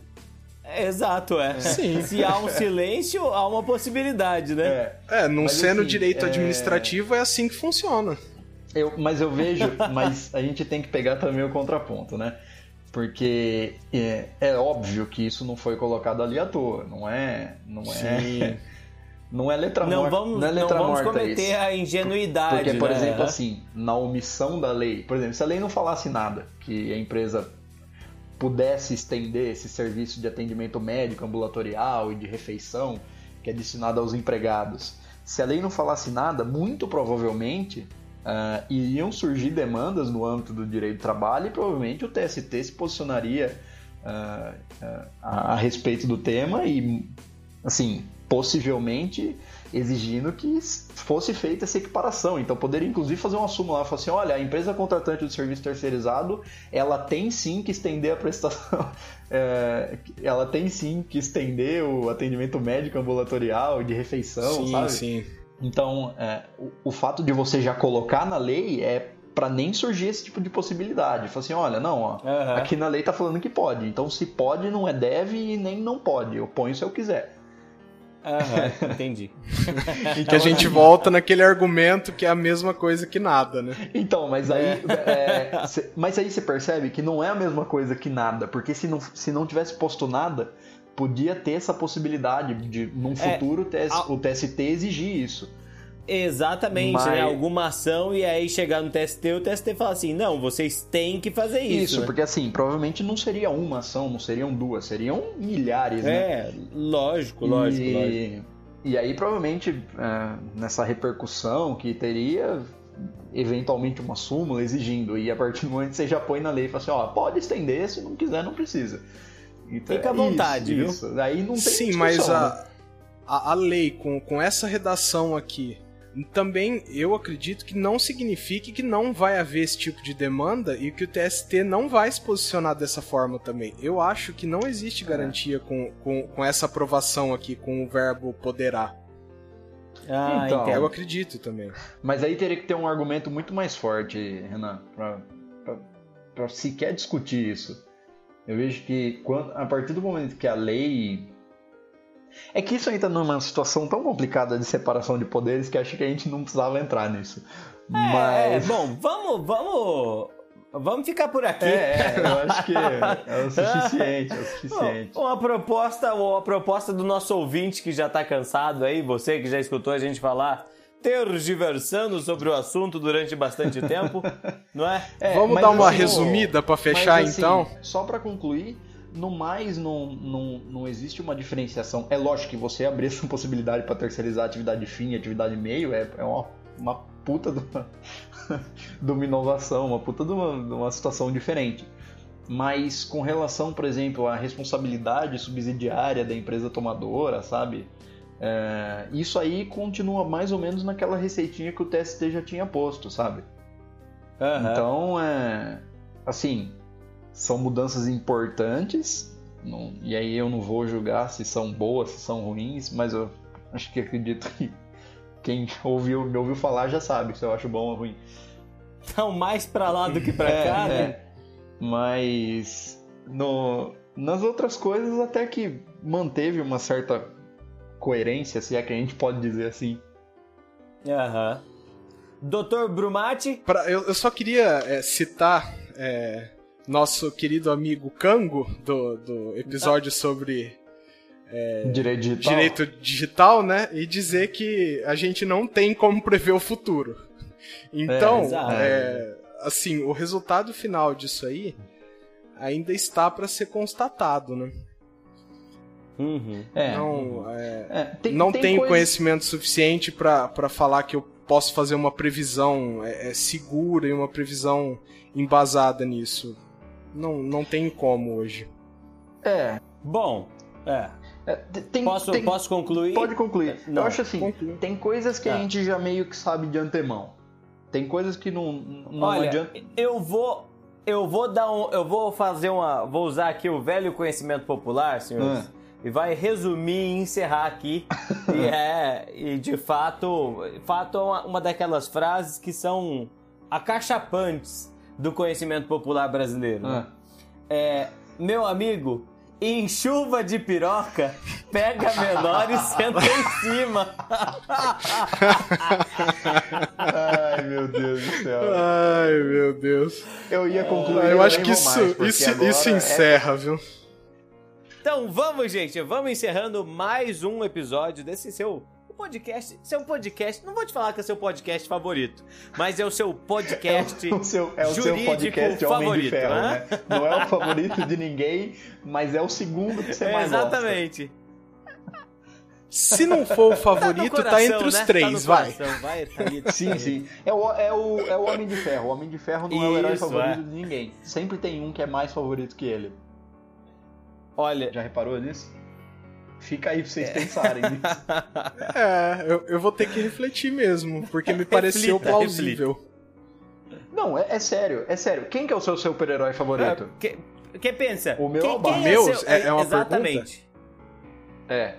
Exato, é. Sim. Se há um silêncio, há uma possibilidade, né? É. É, não Mas, sendo assim, direito é- administrativo, é assim que funciona. Eu, mas eu vejo, mas a gente tem que pegar também o contraponto, né? Porque é, é óbvio que isso não foi colocado ali à toa, não é, não é, não é letra Não morta, vamos, não é não letra vamos morta cometer isso. a ingenuidade. Porque, por né? exemplo, assim, na omissão da lei, por exemplo, se a lei não falasse nada, que a empresa pudesse estender esse serviço de atendimento médico ambulatorial e de refeição que é destinado aos empregados, se a lei não falasse nada, muito provavelmente ah, iriam surgir demandas no âmbito do direito do trabalho e provavelmente o TST se posicionaria a, a respeito do tema e, assim, possivelmente exigindo que fosse feita essa equiparação. Então poderia inclusive fazer uma súmula lá, falar assim, olha, a empresa contratante do serviço terceirizado, ela tem sim que estender a prestação, é, ela tem sim que estender o atendimento médico ambulatorial de refeição, sim, sabe? sim. Então, é, o, o fato de você já colocar na lei é para nem surgir esse tipo de possibilidade. Falar assim, olha, não, ó, Aham. aqui na lei tá falando que pode. Então, se pode, não é deve e nem não pode. Eu ponho se eu quiser. Aham, entendi. Que a gente volta naquele argumento que é a mesma coisa que nada, né? Então, mas aí, é, cê- mas aí você percebe que não é a mesma coisa que nada, porque se não, se não tivesse posto nada, podia ter essa possibilidade de, num É, futuro, o TS a- o TST exigir isso. Exatamente, Mas- né? Alguma ação e aí chegar no TST, o TST fala assim: não, vocês têm que fazer isso. Isso, né? porque assim, provavelmente não seria uma ação, não seriam duas, seriam milhares, né? É, lógico, lógico, e, lógico. E aí, provavelmente, é, nessa repercussão que teria, eventualmente, uma súmula exigindo, e a partir do momento que você já põe na lei e fala assim: ó, pode estender, se não quiser, não precisa. Então, Fica à é vontade, isso, viu? Isso. Aí não tem Sim, discussão, mas né? a, a, a lei com, com essa redação aqui também eu acredito que não signifique que não vai haver esse tipo de demanda e que o TST não vai se posicionar dessa forma também. Eu acho que não existe É. garantia com, com, com essa aprovação aqui, com o verbo poderá. Ah, Então, entendo. Eu acredito também. Mas aí teria que ter um argumento muito mais forte, Renan, pra, pra, pra sequer discutir isso. Eu vejo que quando, a partir do momento que a lei. É que isso ainda numa situação tão complicada de separação de poderes que acho que a gente não precisava entrar nisso. É, Mas. bom, vamos, vamos, vamos ficar por aqui. É, é, eu acho que é o suficiente, é o Bom, suficiente. Uma proposta, uma proposta do nosso ouvinte que já tá cansado aí, você que já escutou a gente falar, tergiversando sobre o assunto durante bastante tempo, não é? É, Vamos dar uma assim, resumida pra fechar Mas, assim, então? Só pra concluir, no mais não, não, não existe uma diferenciação. É lógico que você abrir essa possibilidade para terceirizar atividade fim e atividade meio é, é uma, uma puta de uma, de uma inovação, uma puta de uma, de uma situação diferente. Mas com relação, por exemplo, à responsabilidade subsidiária da empresa tomadora, sabe? É, isso aí continua mais ou menos naquela receitinha que o TST já tinha posto, sabe? Aham. Então, é, assim, são mudanças importantes, não- e aí eu não vou julgar se são boas, se são ruins, mas eu acho que acredito que quem ouviu, me ouviu falar já sabe se eu acho bom ou ruim. Então, mais pra lá do que pra É, cá, né? é. Mas no, nas outras coisas até que manteve uma certa coerência, se é que a gente pode dizer assim. Aham. Doutor Brumati, Pra- eu, eu só queria é, citar é, nosso querido amigo Kango, do, do episódio sobre Direito digital. direito digital, né? E dizer que a gente não tem como prever o futuro. Então, exato. é, assim, o resultado final disso aí ainda está para ser constatado, né? Uhum. É, Não, é, é, tem, não tem tenho coisas- conhecimento suficiente para falar que eu posso fazer uma previsão é, é, segura e uma previsão embasada nisso. Não, não tem como hoje. É, Bom, é. é, tem, Posso, tem- posso concluir? Pode concluir. Não. Eu acho assim, Conclui. tem coisas que a gente já meio que sabe de antemão. Tem coisas que não, não Olha, adianta. eu vou. Eu vou dar um. Eu vou fazer uma. Vou usar aqui o velho conhecimento popular, senhores. Ah. E vai resumir e encerrar aqui. e é. E de fato. Fato é uma, uma daquelas frases que são acachapantes do conhecimento popular brasileiro. né? Ah, É, meu amigo, Em chuva de piroca, pega a menor e senta em cima. Ai, meu Deus do céu. Ai, meu Deus. Eu ia concluir. Ah, eu acho nem que isso, mais, isso, isso é- encerra, viu? Então vamos, gente, vamos encerrando mais um episódio desse seu podcast. Seu podcast, não vou te falar que é seu podcast favorito, mas é o seu podcast O seu, é o seu jurídico podcast Homem de favorito, Ferro, né? né? Não é o favorito de ninguém, mas é o segundo que você mais gosta. Exatamente. Se não for o Tá favorito, tá, coração, entre os né? três, tá vai. coração, vai. tá ali. Sim, sim. É o, é, o, é o Homem de Ferro. O Homem de Ferro não é o herói Isso, favorito é. de ninguém. Sempre tem um que é mais favorito que ele. Olha, Já reparou nisso? Fica aí pra vocês pensarem nisso. É, eu, eu vou ter que refletir mesmo, porque me pareceu Reflita, plausível. Não, é, é sério, é sério. Quem que é o seu super-herói favorito? que, que pensa? O meu quem, é o quem. Meu? seu- É- é uma Exatamente. É.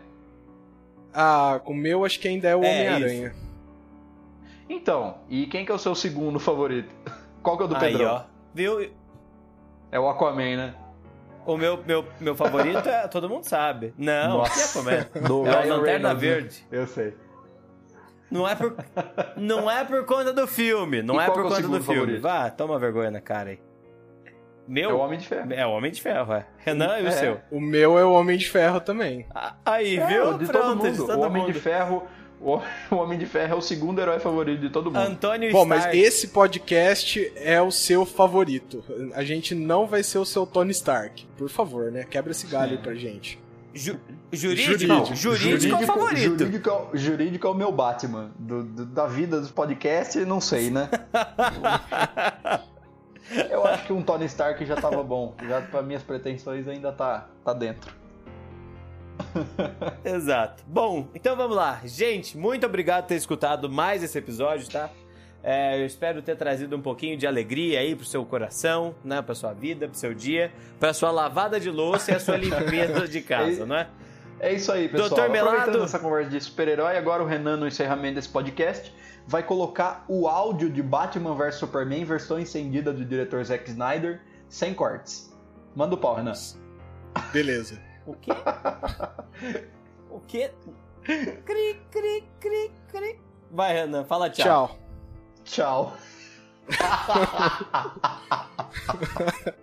Ah, o meu acho que ainda é o É, Homem-Aranha. Então, e quem que é o seu segundo favorito? Qual que é o do Aí, Pedrão? ó. Viu? É o Aquaman, né? O meu, meu, meu favorito é. Todo mundo sabe. Não, Nossa. que é comédia. Do É o Ryan Lanterna Reynolds, né? Verde. Eu sei. Não é por, não é por conta do filme. Não E é por é o conta do filme. favorito? Vá, toma vergonha na cara aí. Meu. É o Homem de Ferro. É o Homem de Ferro, é. Renan e o É. seu. O meu é o Homem de Ferro também. Aí, É, viu? de Pronto, todo de mundo. todo o Homem mundo. de Ferro. O Homem de Ferro é o segundo herói favorito de todo mundo. Antônio Bom, mas Stark. esse podcast é o seu favorito. A gente não vai ser o seu Tony Stark. Por favor, né? Quebra esse galho aí pra gente. Ju- jurídico? Jurídico. Não, jurídico, é o favorito. Jurídico, é o- jurídico é o meu Batman. Do- do- da vida dos podcasts, não sei, né? Eu acho que um Tony Stark já tava bom. Já para minhas pretensões ainda tá, tá dentro. Exato. Bom, então vamos lá. Gente, muito obrigado por ter escutado mais esse episódio, tá? É, eu espero ter trazido um pouquinho de alegria aí pro seu coração, né? Pra sua vida, pro seu dia, pra sua lavada de louça e a sua limpeza de casa, não é? É isso aí, pessoal. Doutor Melado. Aproveitando essa conversa de super-herói, agora o Renan, no encerramento desse podcast, vai colocar o áudio de Batman vs Superman, versão estendida do diretor Zack Snyder, sem cortes. Manda o pau, Renan. Beleza. O quê? O quê? Cri, cri, cri, cri. Vai, Renan, fala tchau. Tchau. Tchau.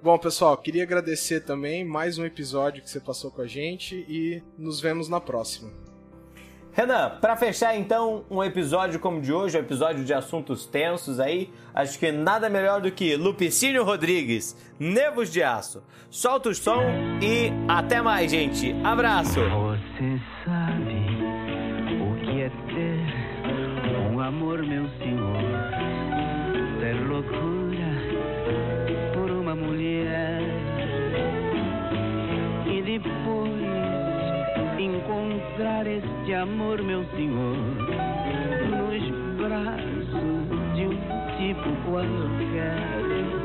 Bom, pessoal, queria agradecer também mais um episódio que você passou com a gente e nos vemos na próxima. Renan, pra fechar então um episódio como de hoje, um episódio de assuntos tensos aí, acho que nada melhor do que Lupicínio Rodrigues, Nervos de Aço. Solta o som e até mais, gente. Abraço! Você sabe o que é ter um amor, meu senhor? mostrar este amor, meu senhor, nos braços de um tipo qualquer.